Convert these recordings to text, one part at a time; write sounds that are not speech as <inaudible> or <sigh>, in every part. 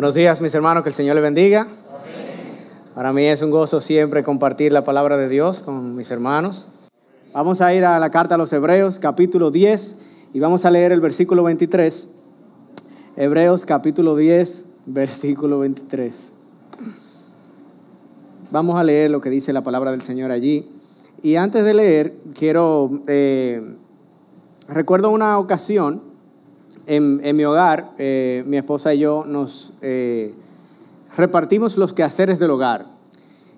Buenos días, mis hermanos, que el Señor les bendiga. Para mí es un gozo siempre compartir la palabra de Dios con mis hermanos. Vamos a ir a la carta a los Hebreos, capítulo 10, y vamos a leer el versículo 23. Hebreos, capítulo 10, <laughs> versículo 23. Vamos a leer lo que dice la palabra del Señor allí. Y antes de leer, quiero, eh, recuerdo una ocasión en, en mi hogar, eh, mi esposa y yo nos eh, repartimos los quehaceres del hogar.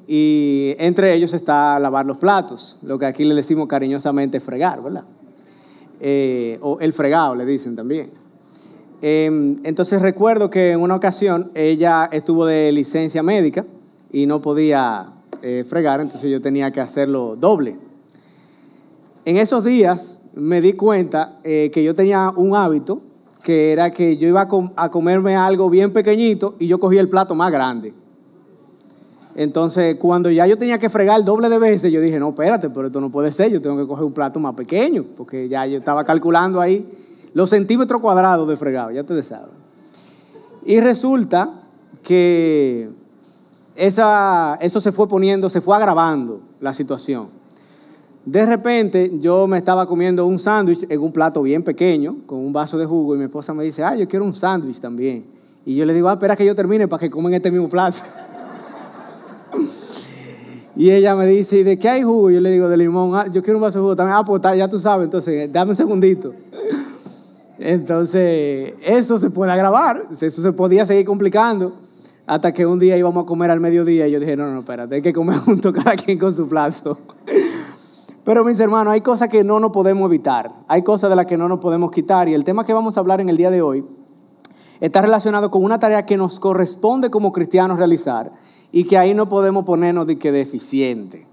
Y entre ellos está lavar los platos, lo que aquí le decimos cariñosamente fregar, ¿verdad? Eh, o el fregado, le dicen también. Em, entonces recuerdo que en una ocasión ella estuvo de licencia médica y no podía eh, fregar, entonces yo tenía que hacerlo doble. En esos días me di cuenta eh, que yo tenía un hábito que era que yo iba a, com a, comerme algo bien pequeñito y yo cogía el plato más grande. Entonces, cuando ya yo tenía que fregar el doble de veces, yo dije, no, espérate, pero esto no puede ser, yo tengo que coger un plato más pequeño, porque ya yo estaba calculando ahí los centímetros cuadrados de fregado, ya ustedes saben. Y resulta que esa, eso se fue poniendo, se fue agravando la situación. De repente yo me estaba comiendo un sándwich en un plato bien pequeño, con un vaso de jugo, y mi esposa me dice, ah, yo quiero un sándwich también. Y yo le digo, ah, espera que yo termine para que coman este mismo plato. <laughs> y ella me dice, ¿y de qué hay jugo? Yo le digo, de limón, ah, yo quiero un vaso de jugo también. Ah, pues ya tú sabes, entonces dame un segundito. <laughs> Entonces, eso se puede agravar, eso se podía seguir complicando hasta que un día íbamos a comer al mediodía y yo dije, no, no, espérate, hay que comer <laughs> junto cada quien con su plato. Pero mis hermanos, hay cosas que no nos podemos evitar, hay cosas de las que no nos podemos quitar y el tema que vamos a hablar en el día de hoy está relacionado con una tarea que nos corresponde como cristianos realizar y que ahí no podemos ponernos de que deficiente.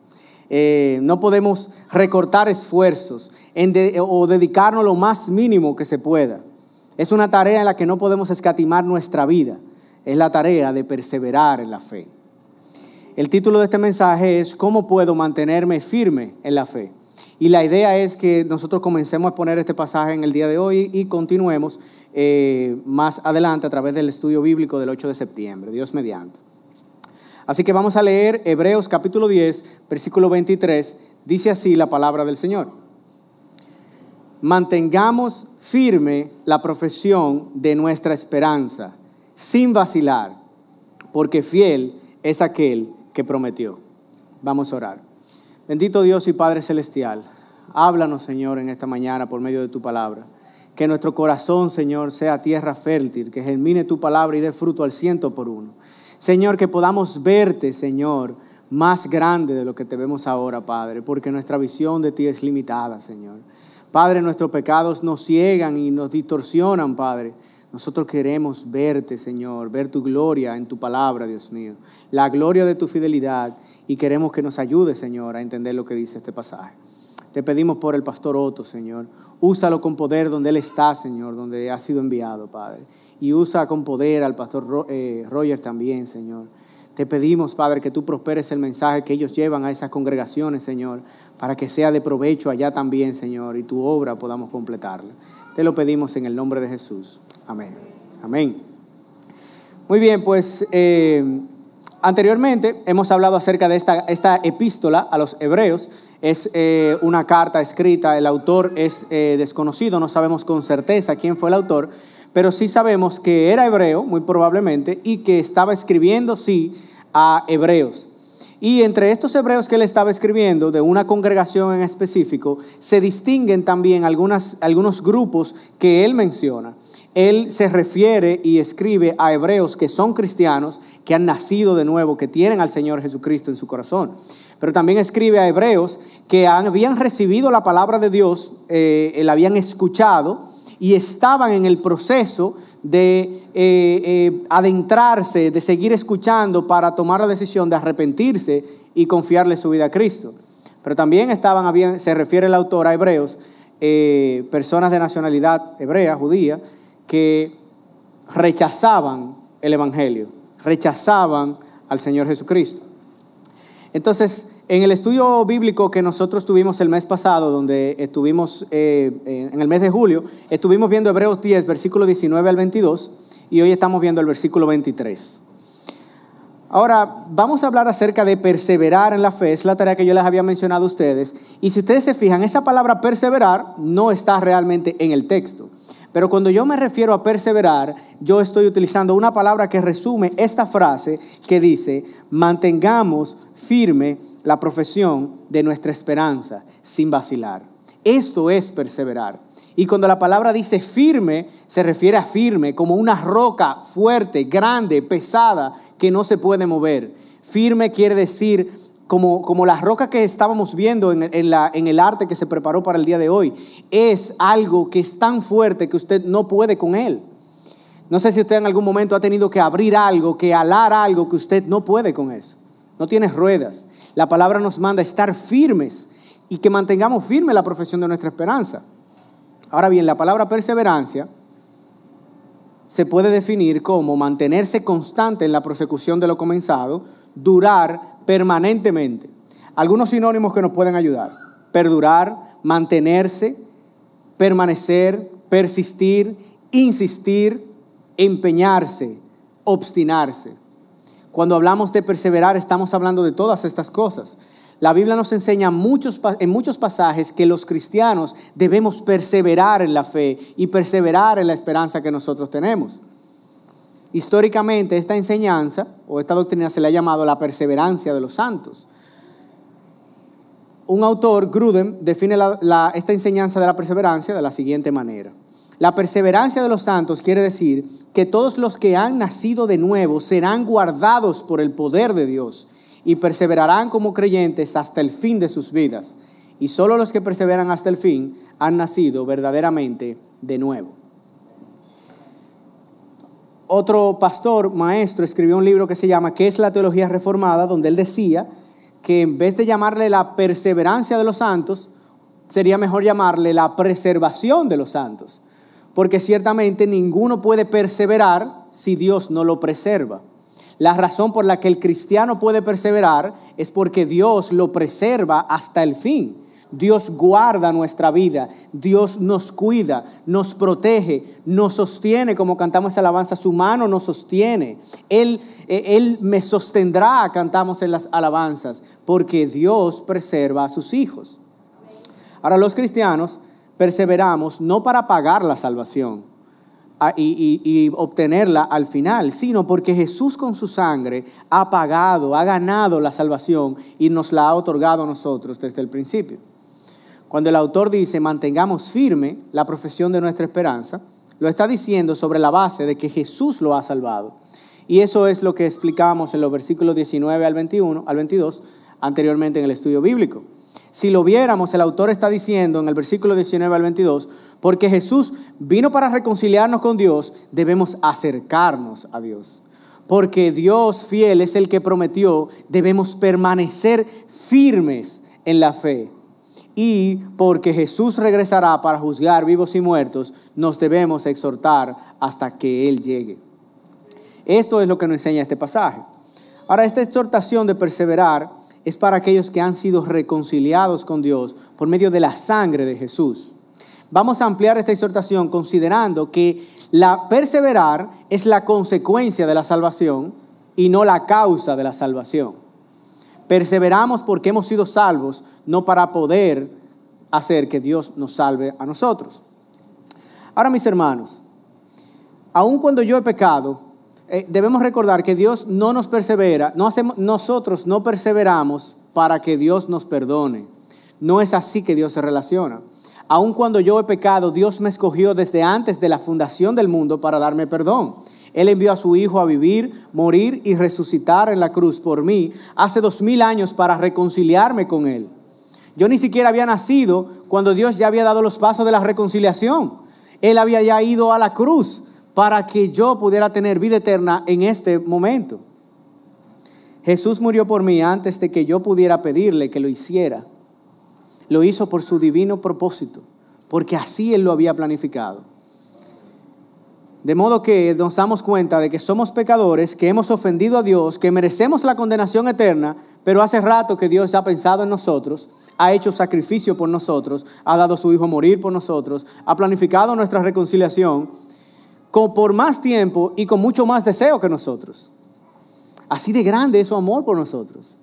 Eh, no podemos recortar esfuerzos o dedicarnos lo más mínimo que se pueda. Es una tarea en la que no podemos escatimar nuestra vida. Es la tarea de perseverar en la fe. El título de este mensaje es ¿Cómo puedo mantenerme firme en la fe? Y la idea es que nosotros comencemos a poner este pasaje en el día de hoy y continuemos eh, más adelante a través del estudio bíblico del 8 de septiembre, Dios mediante. Así que vamos a leer Hebreos capítulo 10, versículo 23. Dice así la palabra del Señor. Mantengamos firme la profesión de nuestra esperanza, sin vacilar, porque fiel es aquel que prometió. Vamos a orar. Bendito Dios y Padre Celestial, háblanos, Señor, en esta mañana por medio de tu palabra. Que nuestro corazón, Señor, sea tierra fértil, que germine tu palabra y dé fruto al ciento por uno. Señor, que podamos verte, Señor, más grande de lo que te vemos ahora, Padre, porque nuestra visión de ti es limitada, Señor. Padre, nuestros pecados nos ciegan y nos distorsionan, Padre. Nosotros queremos verte, Señor, ver tu gloria en tu palabra, Dios mío, la gloria de tu fidelidad y queremos que nos ayude, Señor, a entender lo que dice este pasaje. Te pedimos por el pastor Otto, Señor. Úsalo con poder donde Él está, Señor, donde ha sido enviado, Padre. Y usa con poder al pastor eh, Roger también, Señor. Te pedimos, Padre, que tú prosperes el mensaje que ellos llevan a esas congregaciones, Señor, para que sea de provecho allá también, Señor, y tu obra podamos completarla. Te lo pedimos en el nombre de Jesús. Amén. Amén. Muy bien, pues eh, anteriormente hemos hablado acerca de esta, esta epístola a los hebreos es eh, una carta escrita, el autor es eh, desconocido, no sabemos con certeza quién fue el autor, pero sí sabemos que era hebreo, muy probablemente, y que estaba escribiendo, sí, a hebreos. Y entre estos hebreos que él estaba escribiendo, de una congregación en específico, se distinguen también algunos grupos que él menciona. Él se refiere y escribe a hebreos que son cristianos, que han nacido de nuevo, que tienen al Señor Jesucristo en su corazón pero también escribe a hebreos que habían recibido la palabra de Dios, eh, la habían escuchado y estaban en el proceso de eh, eh, adentrarse, de seguir escuchando para tomar la decisión de arrepentirse y confiarle su vida a Cristo. Pero también estaban, se refiere el autor a hebreos, personas de nacionalidad hebrea, judía, que rechazaban el Evangelio, rechazaban al Señor Jesucristo. Entonces, en el estudio bíblico que nosotros tuvimos el mes pasado, donde estuvimos eh, en el mes de julio, estuvimos viendo Hebreos 10, versículo 19 al 22, y hoy estamos viendo el versículo 23. Ahora, vamos a hablar acerca de perseverar en la fe, es la tarea que yo les había mencionado a ustedes, y si ustedes se fijan, esa palabra perseverar no está realmente en el texto. Pero cuando yo me refiero a perseverar, yo estoy utilizando una palabra que resume esta frase que dice, mantengamos firme la profesión de nuestra esperanza sin vacilar. Esto es perseverar. Y cuando la palabra dice firme, se refiere a firme, como una roca fuerte, grande, pesada, que no se puede mover. Firme quiere decir como, como la roca que estábamos viendo en, en el arte que se preparó para el día de hoy. Es algo que es tan fuerte que usted no puede con él. No sé si usted en algún momento ha tenido que abrir algo, que alar algo que usted no puede con eso. No tiene ruedas. La palabra nos manda a estar firmes y que mantengamos firme la profesión de nuestra esperanza. Ahora bien, la palabra perseverancia se puede definir como mantenerse constante en la prosecución de lo comenzado, durar permanentemente. Algunos sinónimos que nos pueden ayudar. Perdurar, mantenerse, permanecer, persistir, insistir, empeñarse, obstinarse. Cuando hablamos de perseverar estamos hablando de todas estas cosas. La Biblia nos enseña muchos, en muchos pasajes que los cristianos debemos perseverar en la fe y perseverar en la esperanza que nosotros tenemos. Históricamente esta enseñanza o esta doctrina se le ha llamado la perseverancia de los santos. Un autor, Grudem, define esta enseñanza de la perseverancia de la siguiente manera. La perseverancia de los santos quiere decir que todos los que han nacido de nuevo serán guardados por el poder de Dios y perseverarán como creyentes hasta el fin de sus vidas. Y solo los que perseveran hasta el fin han nacido verdaderamente de nuevo. Otro pastor, maestro, escribió un libro que se llama ¿Qué es la teología reformada? donde él decía que en vez de llamarle la perseverancia de los santos, sería mejor llamarle la preservación de los santos. Porque ciertamente ninguno puede perseverar si Dios no lo preserva. La razón por la que el cristiano puede perseverar es porque Dios lo preserva hasta el fin. Dios guarda nuestra vida, Dios nos cuida, nos protege, nos sostiene, como cantamos alabanza, su mano nos sostiene. Él, eh, Él me sostendrá, cantamos en las alabanzas, porque Dios preserva a sus hijos. Ahora los cristianos perseveramos no para pagar la salvación, y, obtenerla al final, sino porque Jesús con su sangre ha pagado, ha ganado la salvación y nos la ha otorgado a nosotros desde el principio. Cuando el autor dice mantengamos firme la profesión de nuestra esperanza, lo está diciendo sobre la base de que Jesús lo ha salvado. Y eso es lo que explicamos en los versículos 19 al 21, al 22, anteriormente en el estudio bíblico. Si lo viéramos, el autor está diciendo en el versículo 19 al 22, porque Jesús vino para reconciliarnos con Dios, debemos acercarnos a Dios. Porque Dios fiel es el que prometió, debemos permanecer firmes en la fe. Y porque Jesús regresará para juzgar vivos y muertos, nos debemos exhortar hasta que Él llegue. Esto es lo que nos enseña este pasaje. Ahora, esta exhortación de perseverar es para aquellos que han sido reconciliados con Dios por medio de la sangre de Jesús. Vamos a ampliar esta exhortación considerando que la perseverar es la consecuencia de la salvación y no la causa de la salvación. Perseveramos porque hemos sido salvos, no para poder hacer que Dios nos salve a nosotros. Ahora, mis hermanos, aun cuando yo he pecado, eh, debemos recordar que Dios no nos persevera, no hacemos, nosotros no perseveramos para que Dios nos perdone. No es así que Dios se relaciona. Aun cuando yo he pecado, Dios me escogió desde antes de la fundación del mundo para darme perdón. Él envió a su Hijo a vivir, morir y resucitar en la cruz por mí hace dos mil años para reconciliarme con Él. Yo ni siquiera había nacido cuando Dios ya había dado los pasos de la reconciliación. Él había ya ido a la cruz para que yo pudiera tener vida eterna en este momento. Jesús murió por mí antes de que yo pudiera pedirle que lo hiciera lo hizo por su divino propósito, porque así Él lo había planificado. De modo que nos damos cuenta de que somos pecadores, que hemos ofendido a Dios, que merecemos la condenación eterna, pero hace rato que Dios ha pensado en nosotros, ha hecho sacrificio por nosotros, ha dado a su Hijo a morir por nosotros, ha planificado nuestra reconciliación con, por más tiempo y con mucho más deseo que nosotros. Así de grande es su amor por nosotros.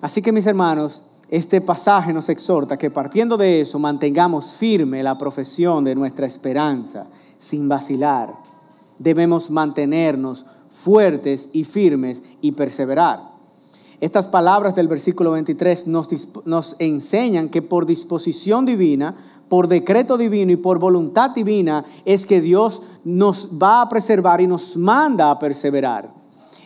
Así que mis hermanos, este pasaje nos exhorta que partiendo de eso mantengamos firme la profesión de nuestra esperanza sin vacilar. Debemos mantenernos fuertes y firmes y perseverar. Estas palabras del versículo 23 nos, nos enseñan que por disposición divina, por decreto divino y por voluntad divina es que Dios nos va a preservar y nos manda a perseverar.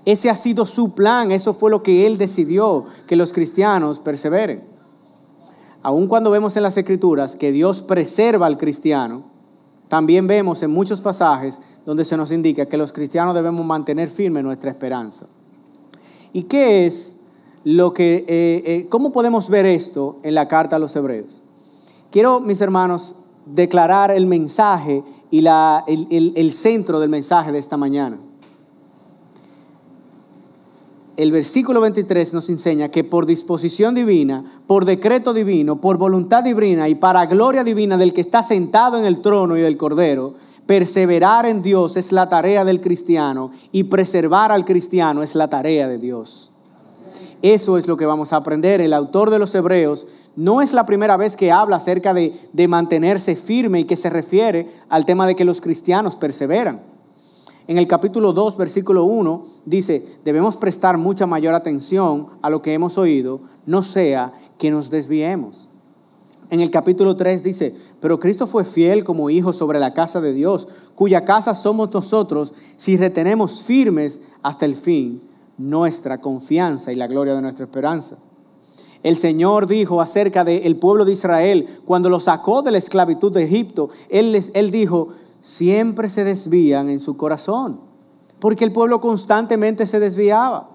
Ese ha sido su plan, eso fue lo que Él decidió, que los cristianos perseveren. Aun cuando vemos en las Escrituras que Dios preserva al cristiano, también vemos en muchos pasajes donde se nos indica que los cristianos debemos mantener firme nuestra esperanza. ¿Y qué es lo que, eh, eh, cómo podemos ver esto en la carta a los hebreos? Quiero, mis hermanos, declarar el mensaje y la, el, centro del mensaje de esta mañana. El versículo 23 nos enseña que por disposición divina, por decreto divino, por voluntad divina y para gloria divina del que está sentado en el trono y del cordero, perseverar en Dios es la tarea del cristiano y preservar al cristiano es la tarea de Dios. Eso es lo que vamos a aprender. El autor de los Hebreos no es la primera vez que habla acerca de, mantenerse firme y que se refiere al tema de que los cristianos perseveran. En el capítulo 2, versículo 1, dice, debemos prestar mucha mayor atención a lo que hemos oído, no sea que nos desviemos. En el capítulo 3 dice, pero Cristo fue fiel como hijo sobre la casa de Dios, cuya casa somos nosotros si retenemos firmes hasta el fin nuestra confianza y la gloria de nuestra esperanza. El Señor dijo acerca del pueblo de Israel, cuando lo sacó de la esclavitud de Egipto, él, les, él dijo, siempre se desvían en su corazón, porque el pueblo constantemente se desviaba.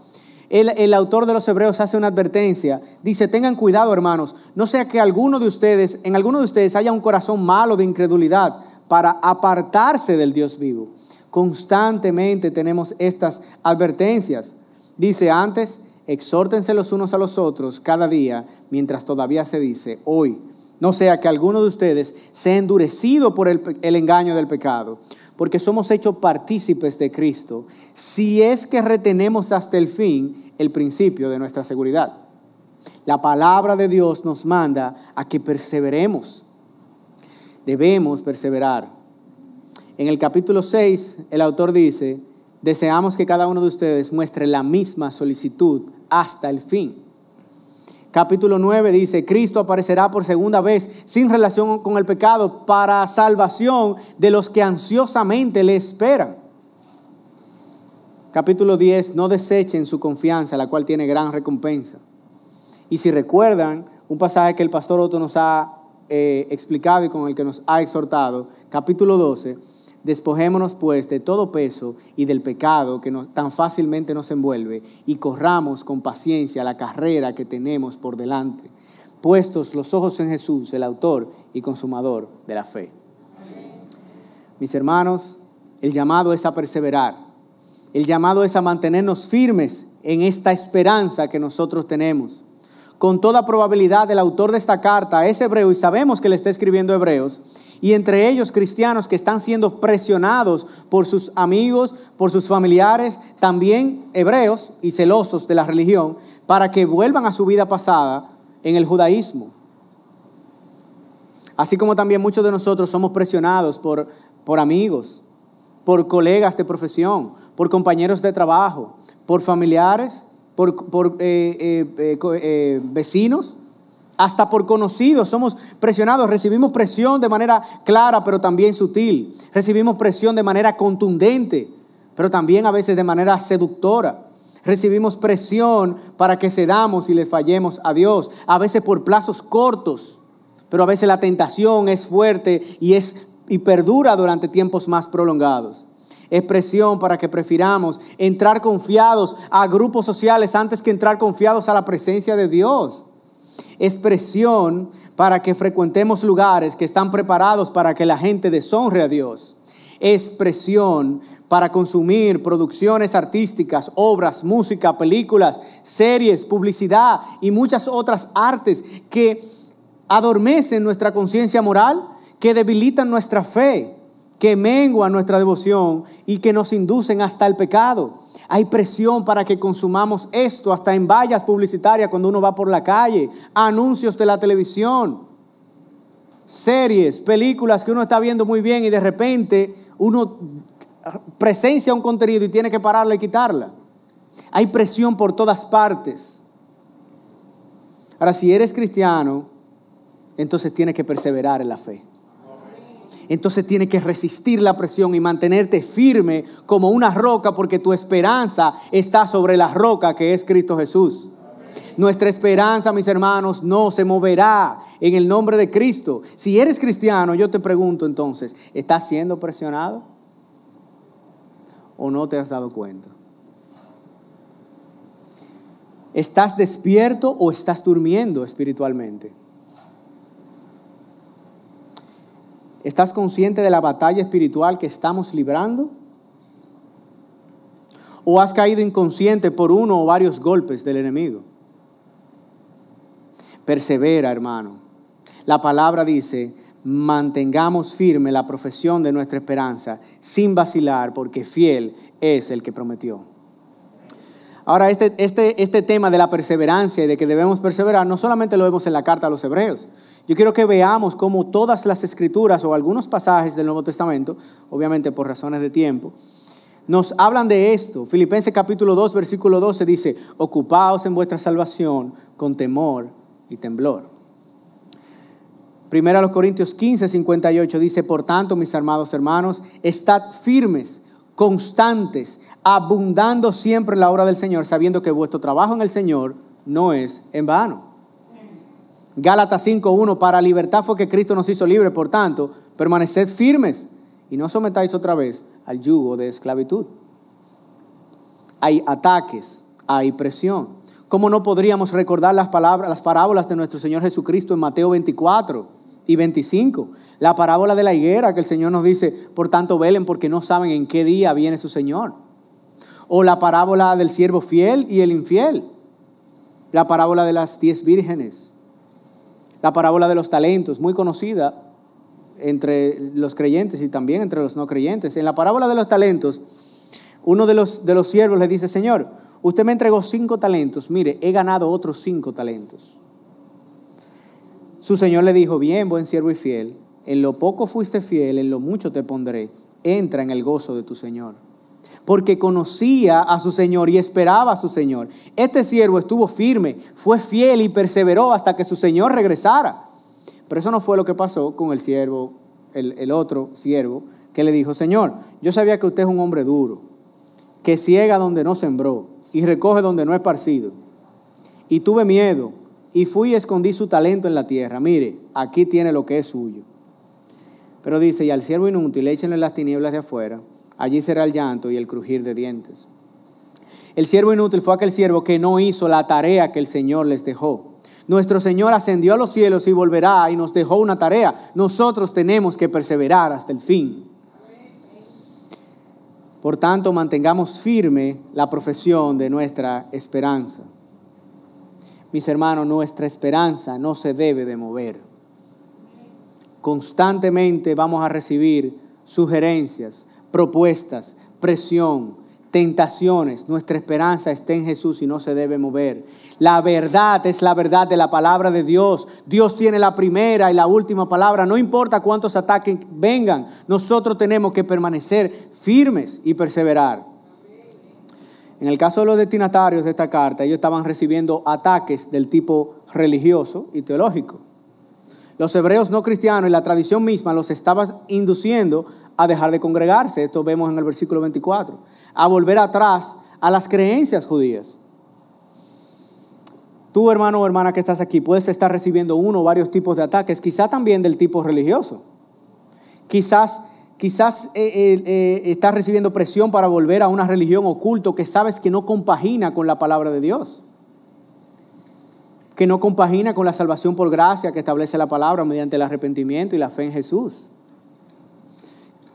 El, el, autor de los Hebreos hace una advertencia. Dice, tengan cuidado hermanos, no sea que alguno de ustedes, en alguno de ustedes haya un corazón malo de incredulidad para apartarse del Dios vivo. Constantemente tenemos estas advertencias. Dice antes, exhórtense los unos a los otros cada día, mientras todavía se dice hoy. No sea que alguno de ustedes sea endurecido por el, engaño del pecado, porque somos hechos partícipes de Cristo, si es que retenemos hasta el fin el principio de nuestra seguridad. La palabra de Dios nos manda a que perseveremos. Debemos perseverar. En el capítulo 6, el autor dice, deseamos que cada uno de ustedes muestre la misma solicitud hasta el fin. Capítulo 9 dice, Cristo aparecerá por segunda vez sin relación con el pecado para salvación de los que ansiosamente le esperan. Capítulo 10, no desechen su confianza, la cual tiene gran recompensa. Y si recuerdan, un pasaje que el pastor Otto nos ha eh, explicado y con el que nos ha exhortado, capítulo 12, Despojémonos pues de todo peso y del pecado que tan fácilmente nos envuelve y corramos con paciencia la carrera que tenemos por delante, puestos los ojos en Jesús, el autor y consumador de la fe. Mis hermanos, el llamado es a perseverar, el llamado es a mantenernos firmes en esta esperanza que nosotros tenemos. Con toda probabilidad el autor de esta carta es hebreo y sabemos que le está escribiendo hebreos y entre ellos cristianos que están siendo presionados por sus amigos, por sus familiares, también hebreos y celosos de la religión, para que vuelvan a su vida pasada en el judaísmo. Así como también muchos de nosotros somos presionados por, por amigos, por colegas de profesión, por compañeros de trabajo, por familiares, por, por eh, eh, eh, vecinos hasta por conocidos. Somos presionados, recibimos presión de manera clara, pero también sutil. Recibimos presión de manera contundente, pero también a veces de manera seductora. Recibimos presión para que cedamos y le fallemos a Dios, a veces por plazos cortos, pero a veces la tentación es fuerte y, es, y perdura durante tiempos más prolongados. Es presión para que prefiramos entrar confiados a grupos sociales antes que entrar confiados a la presencia de Dios expresión para que frecuentemos lugares que están preparados para que la gente deshonre a Dios. Expresión para consumir producciones artísticas, obras, música, películas, series, publicidad y muchas otras artes que adormecen nuestra conciencia moral, que debilitan nuestra fe, que menguan nuestra devoción y que nos inducen hasta el pecado. Hay presión para que consumamos esto, hasta en vallas publicitarias cuando uno va por la calle, anuncios de la televisión, series, películas que uno está viendo muy bien y de repente uno presencia un contenido y tiene que pararla y quitarla. Hay presión por todas partes. Ahora, si eres cristiano, entonces tienes que perseverar en la fe entonces tienes que resistir la presión y mantenerte firme como una roca porque tu esperanza está sobre la roca que es Cristo Jesús. Nuestra esperanza, mis hermanos, no se moverá en el nombre de Cristo. Si eres cristiano, yo te pregunto entonces, ¿estás siendo presionado? ¿O no te has dado cuenta? ¿Estás despierto o estás durmiendo espiritualmente? ¿Estás consciente de la batalla espiritual que estamos librando? ¿O has caído inconsciente por uno o varios golpes del enemigo? Persevera, hermano. La palabra dice, mantengamos firme la profesión de nuestra esperanza sin vacilar, porque fiel es el que prometió. Ahora, este, este, este tema de la perseverancia y de que debemos perseverar, no solamente lo vemos en la carta a los hebreos, yo quiero que veamos cómo todas las escrituras o algunos pasajes del Nuevo Testamento, obviamente por razones de tiempo, nos hablan de esto. Filipenses capítulo 2, versículo 12 dice, ocupaos en vuestra salvación con temor y temblor. Primero a los Corintios 15, 58 dice, por tanto, mis amados hermanos, estad firmes, constantes, abundando siempre en la obra del Señor, sabiendo que vuestro trabajo en el Señor no es en vano. Gálatas 5.1, para libertad fue que Cristo nos hizo libre, por tanto, permaneced firmes y no sometáis otra vez al yugo de esclavitud. Hay ataques, hay presión. ¿Cómo no podríamos recordar las, palabras, las parábolas de nuestro Señor Jesucristo en Mateo 24 y 25? La parábola de la higuera que el Señor nos dice, por tanto velen porque no saben en qué día viene su Señor. O la parábola del siervo fiel y el infiel. La parábola de las diez vírgenes la parábola de los talentos, muy conocida entre los creyentes y también entre los no creyentes. En la parábola de los talentos, uno de los, de los siervos le dice, Señor, usted me entregó cinco talentos, mire, he ganado otros cinco talentos. Su Señor le dijo, bien, buen siervo y fiel, en lo poco fuiste fiel, en lo mucho te pondré, entra en el gozo de tu Señor porque conocía a su Señor y esperaba a su Señor. Este siervo estuvo firme, fue fiel y perseveró hasta que su Señor regresara. Pero eso no fue lo que pasó con el siervo, el, otro siervo, que le dijo, Señor, yo sabía que usted es un hombre duro, que ciega donde no sembró y recoge donde no es parcido. Y tuve miedo y fui y escondí su talento en la tierra. Mire, aquí tiene lo que es suyo. Pero dice, y al siervo inútil échenle las tinieblas de afuera allí será el llanto y el crujir de dientes. El siervo inútil fue aquel siervo que no hizo la tarea que el Señor les dejó. Nuestro Señor ascendió a los cielos y volverá y nos dejó una tarea. Nosotros tenemos que perseverar hasta el fin. Por tanto, mantengamos firme la profesión de nuestra esperanza. Mis hermanos, nuestra esperanza no se debe de mover. Constantemente vamos a recibir sugerencias, propuestas, presión, tentaciones. Nuestra esperanza está en Jesús y no se debe mover. La verdad es la verdad de la palabra de Dios. Dios tiene la primera y la última palabra. No importa cuántos ataques vengan, nosotros tenemos que permanecer firmes y perseverar. En el caso de los destinatarios de esta carta, ellos estaban recibiendo ataques del tipo religioso y teológico. Los hebreos no cristianos y la tradición misma los estaban induciendo a dejar de congregarse, esto vemos en el versículo 24, a volver atrás a las creencias judías. Tú, hermano o hermana que estás aquí, puedes estar recibiendo uno o varios tipos de ataques, quizá también del tipo religioso. Quizás, quizás eh, eh, estás recibiendo presión para volver a una religión oculto que sabes que no compagina con la palabra de Dios. Que no compagina con la salvación por gracia que establece la palabra mediante el arrepentimiento y la fe en Jesús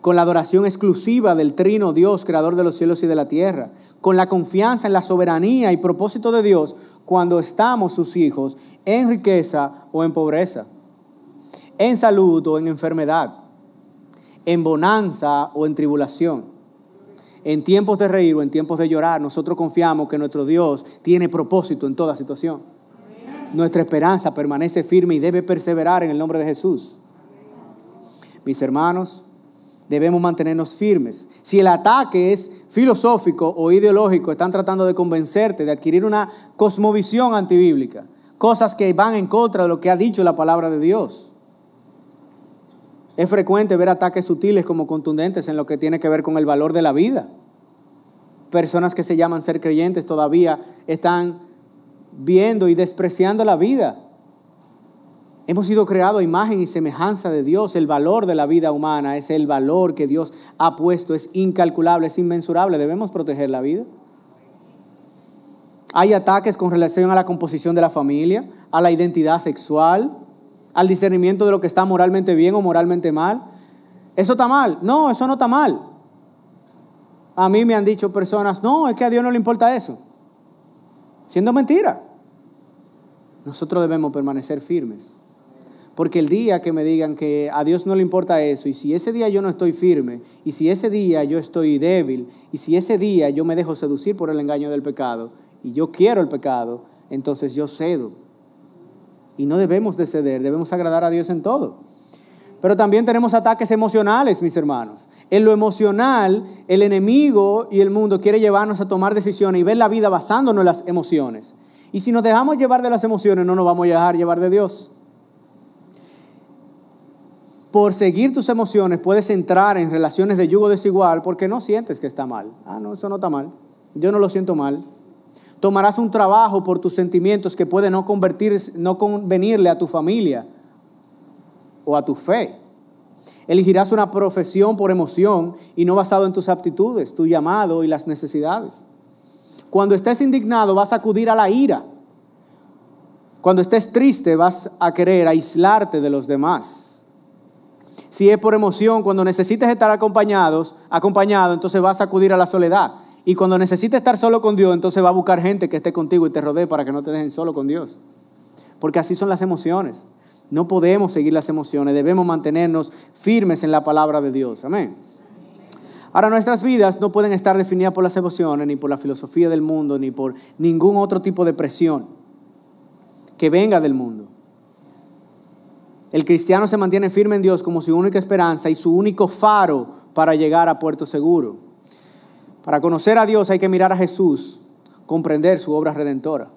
con la adoración exclusiva del trino Dios, creador de los cielos y de la tierra, con la confianza en la soberanía y propósito de Dios cuando estamos sus hijos en riqueza o en pobreza, en salud o en enfermedad, en bonanza o en tribulación. En tiempos de reír o en tiempos de llorar, nosotros confiamos que nuestro Dios tiene propósito en toda situación. Nuestra esperanza permanece firme y debe perseverar en el nombre de Jesús. Mis hermanos, debemos mantenernos firmes. Si el ataque es filosófico o ideológico, están tratando de convencerte de adquirir una cosmovisión antibíblica, cosas que van en contra de lo que ha dicho la palabra de Dios. Es frecuente ver ataques sutiles como contundentes en lo que tiene que ver con el valor de la vida. Personas que se llaman ser creyentes todavía están viendo y despreciando la vida. Hemos sido creados a imagen y semejanza de Dios. El valor de la vida humana es el valor que Dios ha puesto. Es incalculable, es inmensurable. Debemos proteger la vida. Hay ataques con relación a la composición de la familia, a la identidad sexual, al discernimiento de lo que está moralmente bien o moralmente mal. ¿Eso está mal? No, eso no está mal. A mí me han dicho personas, no, es que a Dios no le importa eso. Siendo mentira. Nosotros debemos permanecer firmes. Porque el día que me digan que a Dios no le importa eso, y si ese día yo no estoy firme, y si ese día yo estoy débil, y si ese día yo me dejo seducir por el engaño del pecado, y yo quiero el pecado, entonces yo cedo. Y no debemos de ceder, debemos agradar a Dios en todo. Pero también tenemos ataques emocionales, mis hermanos. En lo emocional, el enemigo y el mundo quiere llevarnos a tomar decisiones y ver la vida basándonos en las emociones. Y si nos dejamos llevar de las emociones, no nos vamos a dejar llevar de Dios. Por seguir tus emociones puedes entrar en relaciones de yugo desigual porque no sientes que está mal. Ah, no, eso no está mal. Yo no lo siento mal. Tomarás un trabajo por tus sentimientos que puede no, convertir, no convenirle a tu familia o a tu fe. Elegirás una profesión por emoción y no basado en tus aptitudes, tu llamado y las necesidades. Cuando estés indignado vas a acudir a la ira. Cuando estés triste vas a querer aislarte de los demás. Si es por emoción, cuando necesites estar acompañados, acompañado, entonces vas a acudir a la soledad. Y cuando necesites estar solo con Dios, entonces va a buscar gente que esté contigo y te rodee para que no te dejen solo con Dios. Porque así son las emociones. No podemos seguir las emociones, debemos mantenernos firmes en la palabra de Dios. Amén. Ahora, nuestras vidas no pueden estar definidas por las emociones, ni por la filosofía del mundo, ni por ningún otro tipo de presión que venga del mundo. El cristiano se mantiene firme en Dios como su única esperanza y su único faro para llegar a puerto seguro. Para conocer a Dios hay que mirar a Jesús, comprender su obra redentora.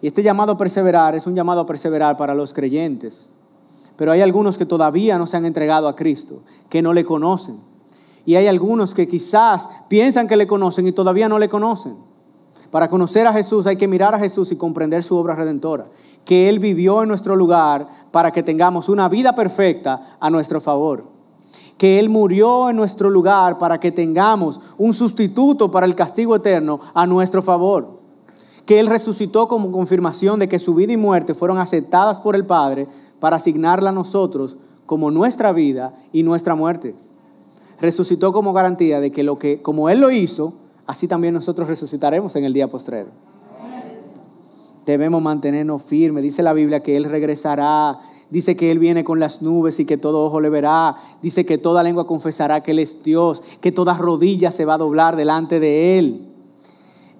Y este llamado a perseverar es un llamado a perseverar para los creyentes. Pero hay algunos que todavía no se han entregado a Cristo, que no le conocen. Y hay algunos que quizás piensan que le conocen y todavía no le conocen. Para conocer a Jesús hay que mirar a Jesús y comprender su obra redentora, que Él vivió en nuestro lugar para que tengamos una vida perfecta a nuestro favor, que Él murió en nuestro lugar para que tengamos un sustituto para el castigo eterno a nuestro favor que Él resucitó como confirmación de que su vida y muerte fueron aceptadas por el Padre para asignarla a nosotros como nuestra vida y nuestra muerte. Resucitó como garantía de que lo que como él lo hizo, así también nosotros resucitaremos en el día postrero. Debemos mantenernos firmes. Dice la Biblia que él regresará. Dice que Él viene con las nubes y que todo ojo le verá. Dice que toda lengua confesará que Él es Dios, que toda rodilla se va a doblar delante de Él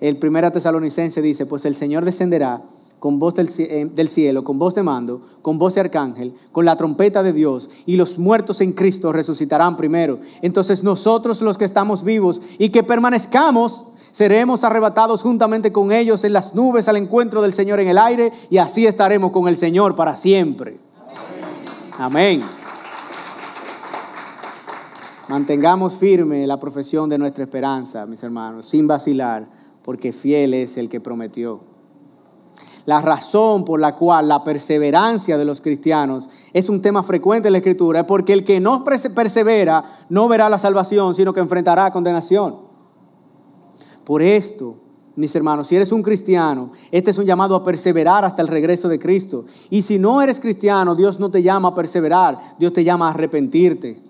el primera tesalonicense dice, pues el Señor descenderá con voz eh, del, cielo, con voz de mando, con voz de arcángel, con la trompeta de Dios, y los muertos en Cristo resucitarán primero. Entonces nosotros los que estamos vivos y que permanezcamos, seremos arrebatados juntamente con ellos en las nubes al encuentro del Señor en el aire, y así estaremos con el Señor para siempre. Amén. Mantengamos firme la profesión de nuestra esperanza, mis hermanos, sin vacilar porque fiel es el que prometió. La razón por la cual la perseverancia de los cristianos es un tema frecuente en la Escritura es porque el que no persevera no verá la salvación, sino que enfrentará condenación. Por esto, mis hermanos, si eres un cristiano, este es un llamado a perseverar hasta el regreso de Cristo. Y si no eres cristiano, Dios no te llama a perseverar, Dios te llama a arrepentirte.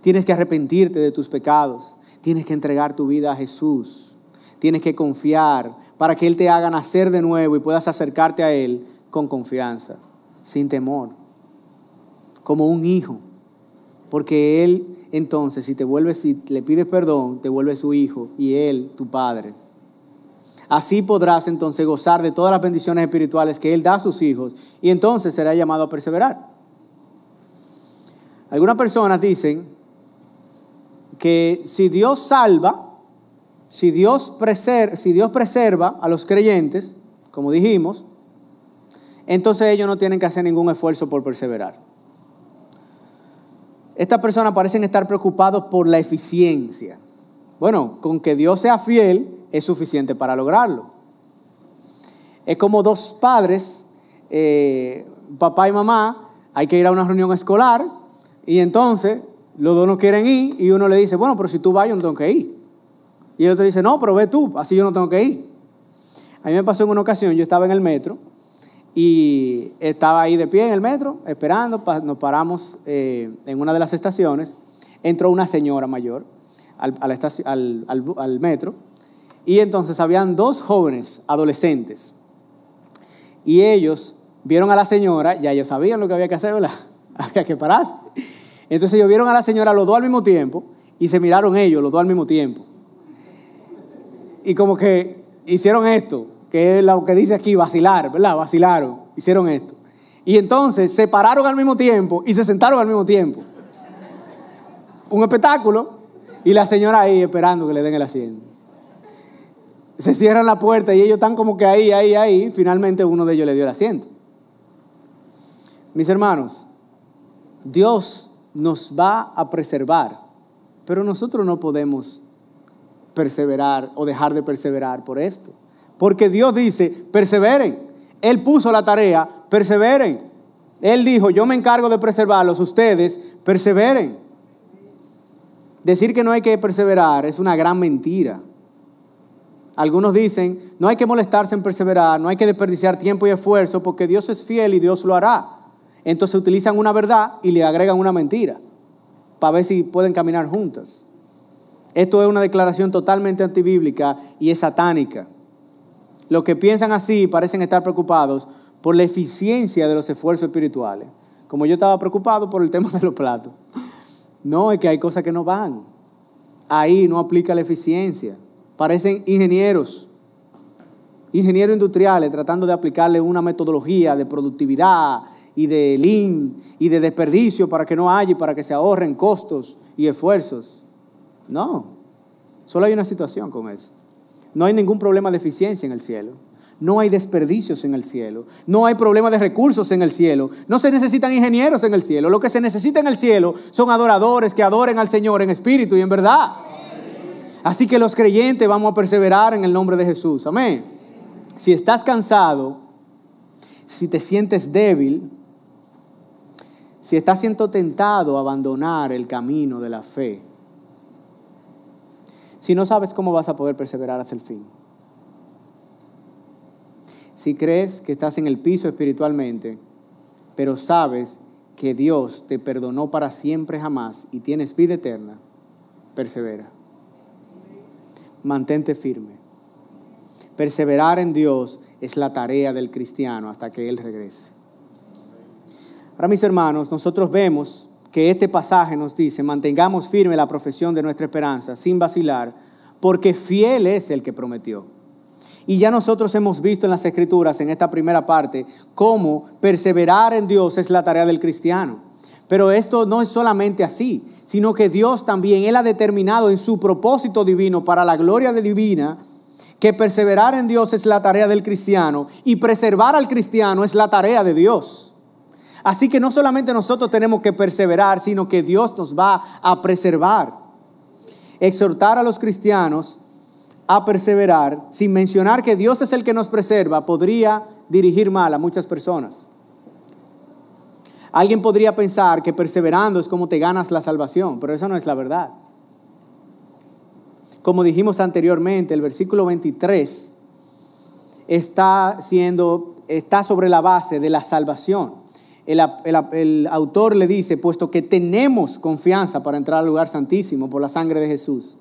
Tienes que arrepentirte de tus pecados, tienes que entregar tu vida a Jesús tienes que confiar para que Él te haga nacer de nuevo y puedas acercarte a Él con confianza, sin temor, como un hijo, Porque Él entonces, si te vuelves, si le pides perdón, te vuelve su hijo y Él tu padre. Así podrás entonces gozar de todas las bendiciones espirituales que Él da a sus hijos y entonces será llamado a perseverar. Algunas personas dicen que si Dios salva, si Dios, preserva, si Dios preserva a los creyentes, como dijimos, entonces ellos no tienen que hacer ningún esfuerzo por perseverar. Estas personas parecen estar preocupados por la eficiencia. Bueno, con que Dios sea fiel es suficiente para lograrlo. Es como dos padres, eh, papá y mamá, hay que ir a una reunión escolar y entonces los dos no quieren ir y uno le dice, bueno, pero si tú vas yo no tengo que ir. Y el otro dice, no, pero ve tú, así yo no tengo que ir. A mí me pasó en una ocasión, yo estaba en el metro y estaba ahí de pie en el metro, esperando, nos paramos eh, en una de las estaciones, entró una señora mayor al, al, metro y entonces habían dos jóvenes adolescentes y ellos vieron a la señora, ya ellos sabían lo que había que hacer, ¿verdad? <laughs> Había que pararse. Entonces ellos vieron a la señora los dos al mismo tiempo y se miraron ellos los dos al mismo tiempo. Y como que hicieron esto, que es lo que dice aquí, vacilar, ¿verdad? Vacilaron, hicieron esto. Y entonces se pararon al mismo tiempo y se sentaron al mismo tiempo. Un espectáculo y la señora ahí esperando que le den el asiento. Se cierran la puerta y ellos están como que ahí, ahí, ahí. Finalmente uno de ellos le dio el asiento. Mis hermanos, Dios nos va a preservar, pero nosotros no podemos perseverar o dejar de perseverar por esto. Porque Dios dice, perseveren. Él puso la tarea, perseveren. Él dijo, yo me encargo de preservarlos, ustedes perseveren. Decir que no hay que perseverar es una gran mentira. Algunos dicen, no hay que molestarse en perseverar, no hay que desperdiciar tiempo y esfuerzo porque Dios es fiel y Dios lo hará. Entonces utilizan una verdad y le agregan una mentira para ver si pueden caminar juntas. Esto es una declaración totalmente antibíblica y es satánica. Los que piensan así parecen estar preocupados por la eficiencia de los esfuerzos espirituales. Como yo estaba preocupado por el tema de los platos. No, es que hay cosas que no van. Ahí no aplica la eficiencia. Parecen ingenieros, ingenieros industriales tratando de aplicarle una metodología de productividad y de lean y de desperdicio para que no haya y para que se ahorren costos y esfuerzos. No, solo hay una situación con eso. No hay ningún problema de eficiencia en el cielo. No hay desperdicios en el cielo. No hay problema de recursos en el cielo. No se necesitan ingenieros en el cielo. Lo que se necesita en el cielo son adoradores que adoren al Señor en espíritu y en verdad. Así que los creyentes vamos a perseverar en el nombre de Jesús. Amén. Si estás cansado, si te sientes débil, si estás siendo tentado a abandonar el camino de la fe, si no sabes cómo vas a poder perseverar hasta el fin. Si crees que estás en el piso espiritualmente, pero sabes que Dios te perdonó para siempre jamás y tienes vida eterna, persevera. Mantente firme. Perseverar en Dios es la tarea del cristiano hasta que Él regrese. Ahora mis hermanos, nosotros vemos que este pasaje nos dice, mantengamos firme la profesión de nuestra esperanza sin vacilar, porque fiel es el que prometió. Y ya nosotros hemos visto en las escrituras, en esta primera parte, cómo perseverar en Dios es la tarea del cristiano. Pero esto no es solamente así, sino que Dios también, Él ha determinado en su propósito divino para la gloria de divina, que perseverar en Dios es la tarea del cristiano y preservar al cristiano es la tarea de Dios. Así que no solamente nosotros tenemos que perseverar, sino que Dios nos va a preservar. Exhortar a los cristianos a perseverar, sin mencionar que Dios es el que nos preserva, podría dirigir mal a muchas personas. Alguien podría pensar que perseverando es como te ganas la salvación, pero eso no es la verdad. Como dijimos anteriormente, el versículo 23 está siendo está sobre la base de la salvación el, autor le dice, puesto que tenemos confianza para entrar al lugar santísimo por la sangre de Jesús,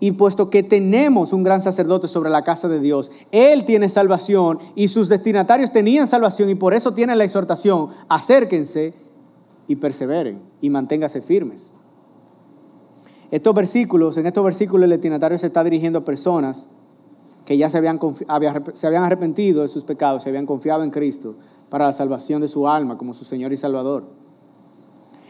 y puesto que tenemos un gran sacerdote sobre la casa de Dios, Él tiene salvación y sus destinatarios tenían salvación y por eso tienen la exhortación, acérquense y perseveren. y manténgase firmes. Estos versículos, en estos versículos el destinatario se está dirigiendo a personas que ya se habían, se habían arrepentido de sus pecados, se habían confiado en Cristo para la salvación de su alma como su Señor y Salvador.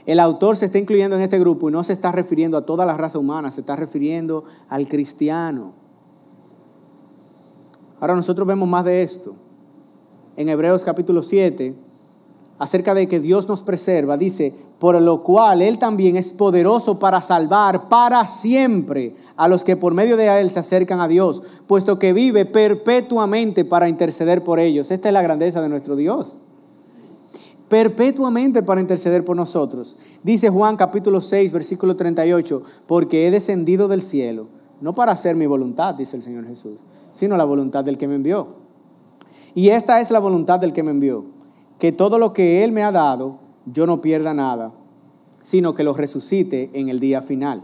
El autor se está incluyendo en este grupo y no se está refiriendo a toda la raza humana, se está refiriendo al cristiano. Ahora nosotros vemos más de esto. En Hebreos capítulo 7, acerca de que Dios nos preserva, dice, por lo cual Él también es poderoso para salvar para siempre a los que por medio de Él se acercan a Dios, puesto que vive perpetuamente para interceder por ellos. Esta es la grandeza de nuestro Dios. Perpetuamente para interceder por nosotros. Dice Juan capítulo 6, versículo 38, porque he descendido del cielo, no para hacer mi voluntad, dice el Señor Jesús, sino la voluntad del que me envió. Y esta es la voluntad del que me envió, que todo lo que Él me ha dado, yo no pierda nada, sino que lo resucite en el día final.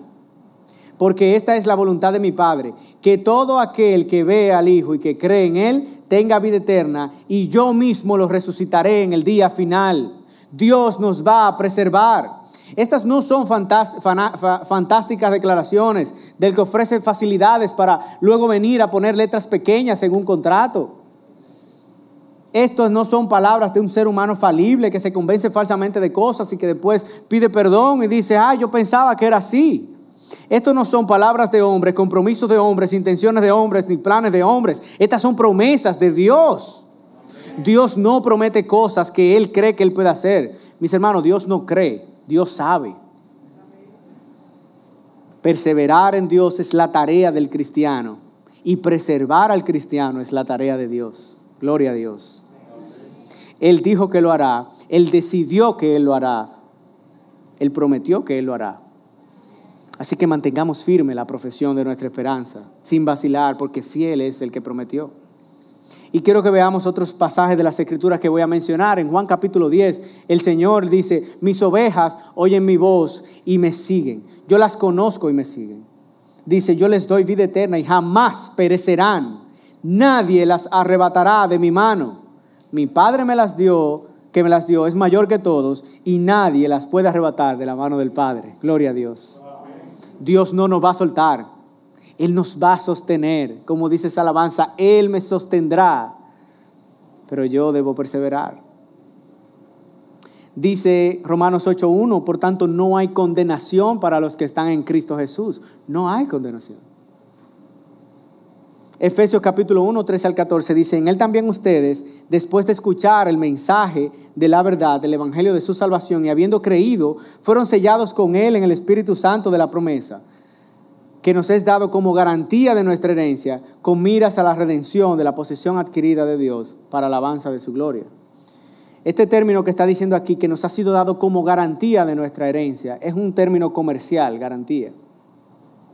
Porque esta es la voluntad de mi Padre, que todo aquel que ve al Hijo y que cree en Él tenga vida eterna, y yo mismo lo resucitaré en el día final. Dios nos va a preservar. Estas no son fantásticas declaraciones del que ofrece facilidades para luego venir a poner letras pequeñas en un contrato. Estas no son palabras de un ser humano falible que se convence falsamente de cosas y que después pide perdón y dice, ah, yo pensaba que era así. Estas no son palabras de hombres, compromisos de hombres, intenciones de hombres, ni planes de hombres. Estas son promesas de Dios. Dios no promete cosas que Él cree que Él puede hacer. Mis hermanos, Dios no cree, Dios sabe. Perseverar en Dios es la tarea del cristiano y preservar al cristiano es la tarea de Dios. Gloria a Dios. Él dijo que lo hará, Él decidió que Él lo hará, Él prometió que Él lo hará. Así que mantengamos firme la profesión de nuestra esperanza, sin vacilar, porque fiel es el que prometió. Y quiero que veamos otros pasajes de las escrituras que voy a mencionar. En Juan capítulo 10, el Señor dice, mis ovejas oyen mi voz y me siguen. Yo las conozco y me siguen. Dice, yo les doy vida eterna y jamás perecerán. Nadie las arrebatará de mi mano mi Padre me las dio, que me las dio, es mayor que todos y nadie las puede arrebatar de la mano del Padre. Gloria a Dios. Dios no nos va a soltar. Él nos va a sostener. Como dice esa alabanza, Él me sostendrá. Pero yo debo perseverar. Dice Romanos 8.1, por tanto no hay condenación para los que están en Cristo Jesús. No hay condenación. Efesios capítulo 1, 13 al 14 dice, en él también ustedes, después de escuchar el mensaje de la verdad, del evangelio de su salvación y habiendo creído, fueron sellados con él en el Espíritu Santo de la promesa, que nos es dado como garantía de nuestra herencia, con miras a la redención de la posesión adquirida de Dios para alabanza de su gloria. Este término que está diciendo aquí, que nos ha sido dado como garantía de nuestra herencia, es un término comercial, garantía.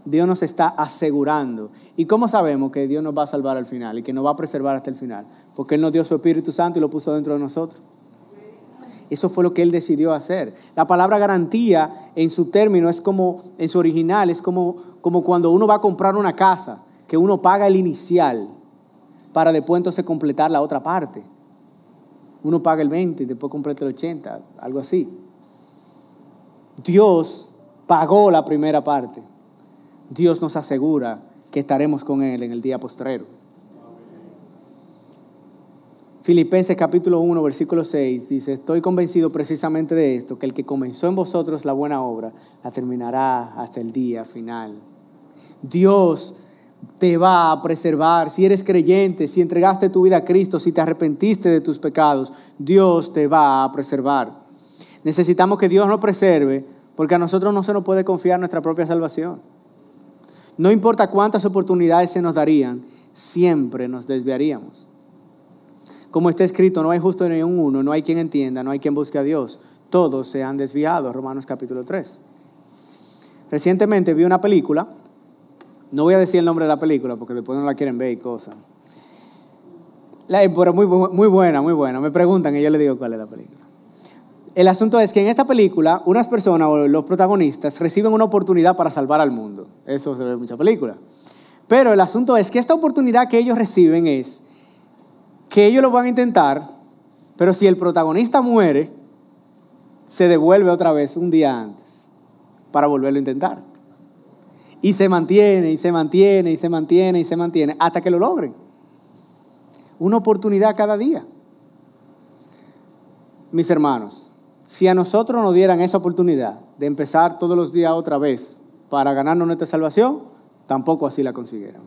Dios nos está asegurando. ¿Y cómo sabemos que Dios nos va a salvar al final y que nos va a preservar hasta el final? Porque Él nos dio su Espíritu Santo y lo puso dentro de nosotros. Eso fue lo que Él decidió hacer. La palabra garantía en su término es como, en su original, es como, como cuando uno va a comprar una casa, que uno paga el inicial para después entonces completar la otra parte. Uno paga el 20 y después completa el 80, algo así. Dios pagó la primera parte Dios nos asegura que estaremos con Él en el día postrero. Filipenses capítulo 1, versículo 6 dice, estoy convencido precisamente de esto, que el que comenzó en vosotros la buena obra, la terminará hasta el día final. Dios te va a preservar. Si eres creyente, si entregaste tu vida a Cristo, si te arrepentiste de tus pecados, Dios te va a preservar. Necesitamos que Dios nos preserve porque a nosotros no se nos puede confiar nuestra propia salvación. No importa cuántas oportunidades se nos darían, siempre nos desviaríamos. Como está escrito, no hay justo ni un uno, no hay quien entienda, no hay quien busque a Dios. Todos se han desviado, Romanos capítulo 3. Recientemente vi una película, no voy a decir el nombre de la película porque después no la quieren ver y cosas. Pero muy, muy buena, muy buena. Me preguntan y yo les digo cuál es la película el asunto es que en esta película unas personas o los protagonistas reciben una oportunidad para salvar al mundo. Eso se ve en muchas películas. Pero el asunto es que esta oportunidad que ellos reciben es que ellos lo van a intentar, pero si el protagonista muere, se devuelve otra vez un día antes para volverlo a intentar. Y se mantiene, y se mantiene, y se mantiene, y se mantiene, hasta que lo logren. Una oportunidad cada día. Mis hermanos, si a nosotros nos dieran esa oportunidad de empezar todos los días otra vez para ganarnos nuestra salvación, tampoco así la consiguieran.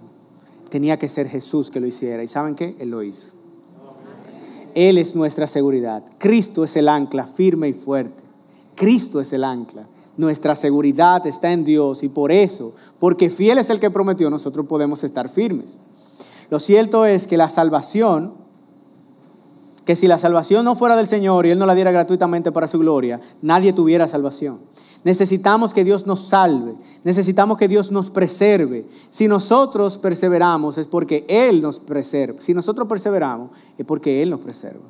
Tenía que ser Jesús que lo hiciera. ¿Y saben qué? Él lo hizo. Él es nuestra seguridad. Cristo es el ancla firme y fuerte. Cristo es el ancla. Nuestra seguridad está en Dios y por eso, porque fiel es el que prometió, nosotros podemos estar firmes. Lo cierto es que la salvación, que si la salvación no fuera del Señor y Él no la diera gratuitamente para su gloria, nadie tuviera salvación. Necesitamos que Dios nos salve, necesitamos que Dios nos preserve. Si nosotros perseveramos es porque Él nos preserva. Si nosotros perseveramos es porque Él nos preserva.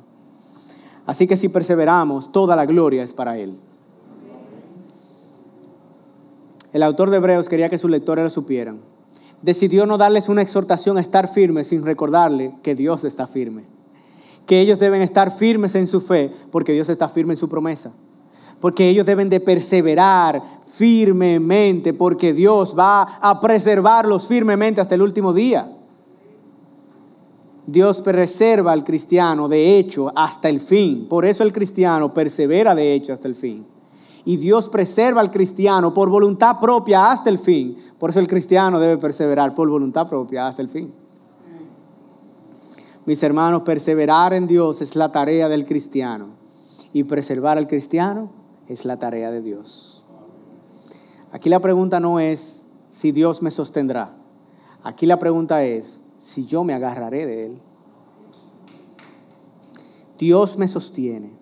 Así que si perseveramos, toda la gloria es para Él. El autor de Hebreos quería que sus lectores lo supieran. Decidió no darles una exhortación a estar firmes sin recordarle que Dios está firme. Que ellos deben estar firmes en su fe porque Dios está firme en su promesa. Porque ellos deben de perseverar firmemente porque Dios va a preservarlos firmemente hasta el último día. Dios preserva al cristiano de hecho hasta el fin. Por eso el cristiano persevera de hecho hasta el fin y Dios preserva al cristiano por voluntad propia hasta el fin. Por eso el cristiano debe perseverar por voluntad propia hasta el fin. Mis hermanos, perseverar en Dios es la tarea del cristiano y preservar al cristiano es la tarea de Dios. Aquí la pregunta no es si Dios me sostendrá. Aquí la pregunta es si yo me agarraré de Él. Dios me sostiene.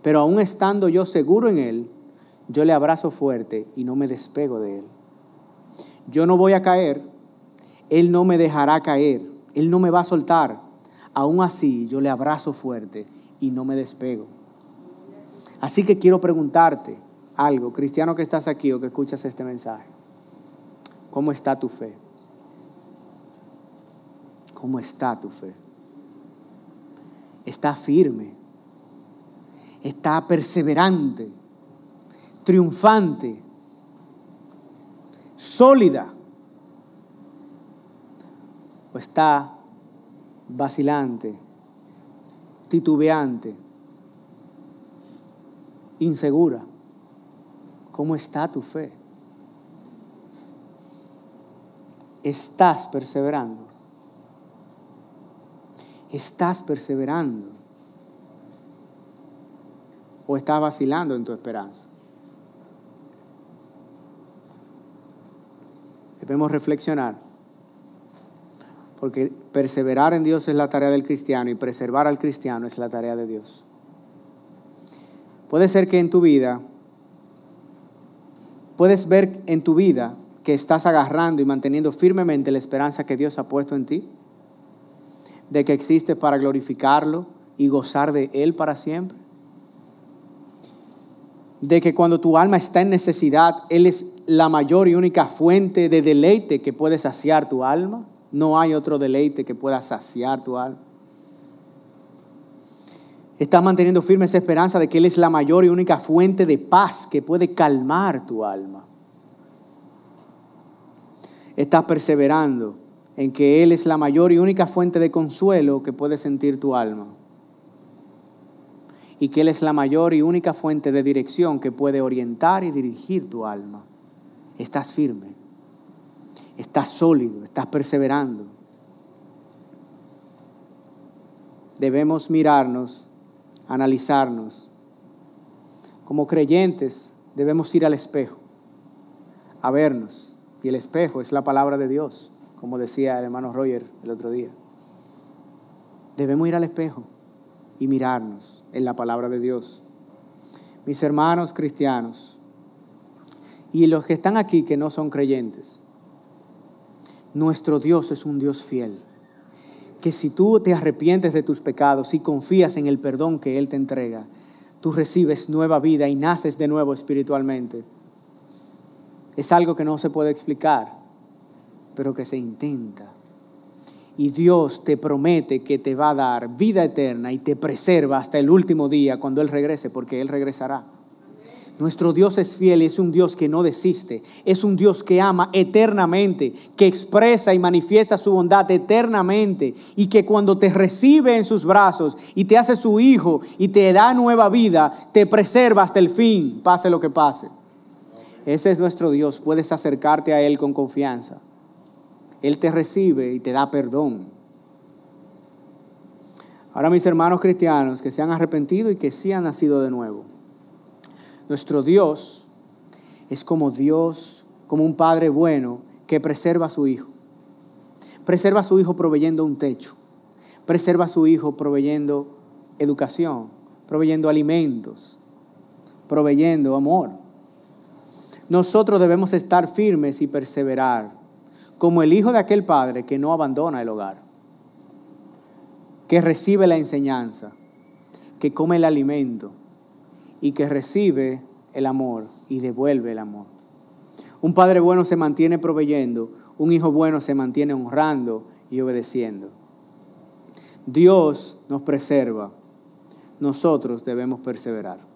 Pero aún estando yo seguro en Él, yo le abrazo fuerte y no me despego de Él. Yo no voy a caer, Él no me dejará caer, Él no me va a soltar. Aún así, yo le abrazo fuerte y no me despego. Así que quiero preguntarte algo, cristiano que estás aquí o que escuchas este mensaje. ¿Cómo está tu fe? ¿Cómo está tu fe? ¿Está firme? está perseverante, triunfante, sólida, está vacilante, titubeante, insegura. ¿Cómo está tu fe? ¿Estás perseverando? ¿Estás perseverando? o estás vacilando en tu esperanza? Debemos reflexionar, porque perseverar en Dios es la tarea del cristiano y preservar al cristiano es la tarea de Dios. Puede ser que en tu vida, puedes ver en tu vida que estás agarrando y manteniendo firmemente la esperanza que Dios ha puesto en ti, de que existe para glorificarlo y gozar de Él para siempre de que cuando tu alma está en necesidad, Él es la mayor y única fuente de deleite que puede saciar tu alma. No hay otro deleite que pueda saciar tu alma. Estás manteniendo firme esa esperanza de que Él es la mayor y única fuente de paz que puede calmar tu alma. Estás perseverando en que Él es la mayor y única fuente de consuelo que puede sentir tu alma y que Él es la mayor y única fuente de dirección que puede orientar y dirigir tu alma. Estás firme, estás sólido, estás perseverando. Debemos mirarnos, analizarnos. Como creyentes debemos ir al espejo, a vernos. Y el espejo es la palabra de Dios, como decía el hermano Roger el otro día. Debemos ir al espejo y mirarnos en la palabra de Dios. Mis hermanos cristianos y los que están aquí que no son creyentes, nuestro Dios es un Dios fiel, que si tú te arrepientes de tus pecados y confías en el perdón que Él te entrega, tú recibes nueva vida y naces de nuevo espiritualmente. Es algo que no se puede explicar, pero que se intenta. Y Dios te promete que te va a dar vida eterna y te preserva hasta el último día cuando Él regrese, porque Él regresará. Nuestro Dios es fiel y es un Dios que no desiste. Es un Dios que ama eternamente, que expresa y manifiesta su bondad eternamente y que cuando te recibe en sus brazos y te hace su hijo y te da nueva vida, te preserva hasta el fin, pase lo que pase. Ese es nuestro Dios. Puedes acercarte a Él con confianza. Él te recibe y te da perdón. Ahora mis hermanos cristianos que se han arrepentido y que sí han nacido de nuevo. Nuestro Dios es como Dios, como un Padre bueno que preserva a su Hijo. Preserva a su Hijo proveyendo un techo. Preserva a su Hijo proveyendo educación, proveyendo alimentos, proveyendo amor. Nosotros debemos estar firmes y perseverar, como el hijo de aquel padre que no abandona el hogar, que recibe la enseñanza, que come el alimento, y que recibe el amor y devuelve el amor. Un padre bueno se mantiene proveyendo, un hijo bueno se mantiene honrando y obedeciendo. Dios nos preserva, nosotros debemos perseverar.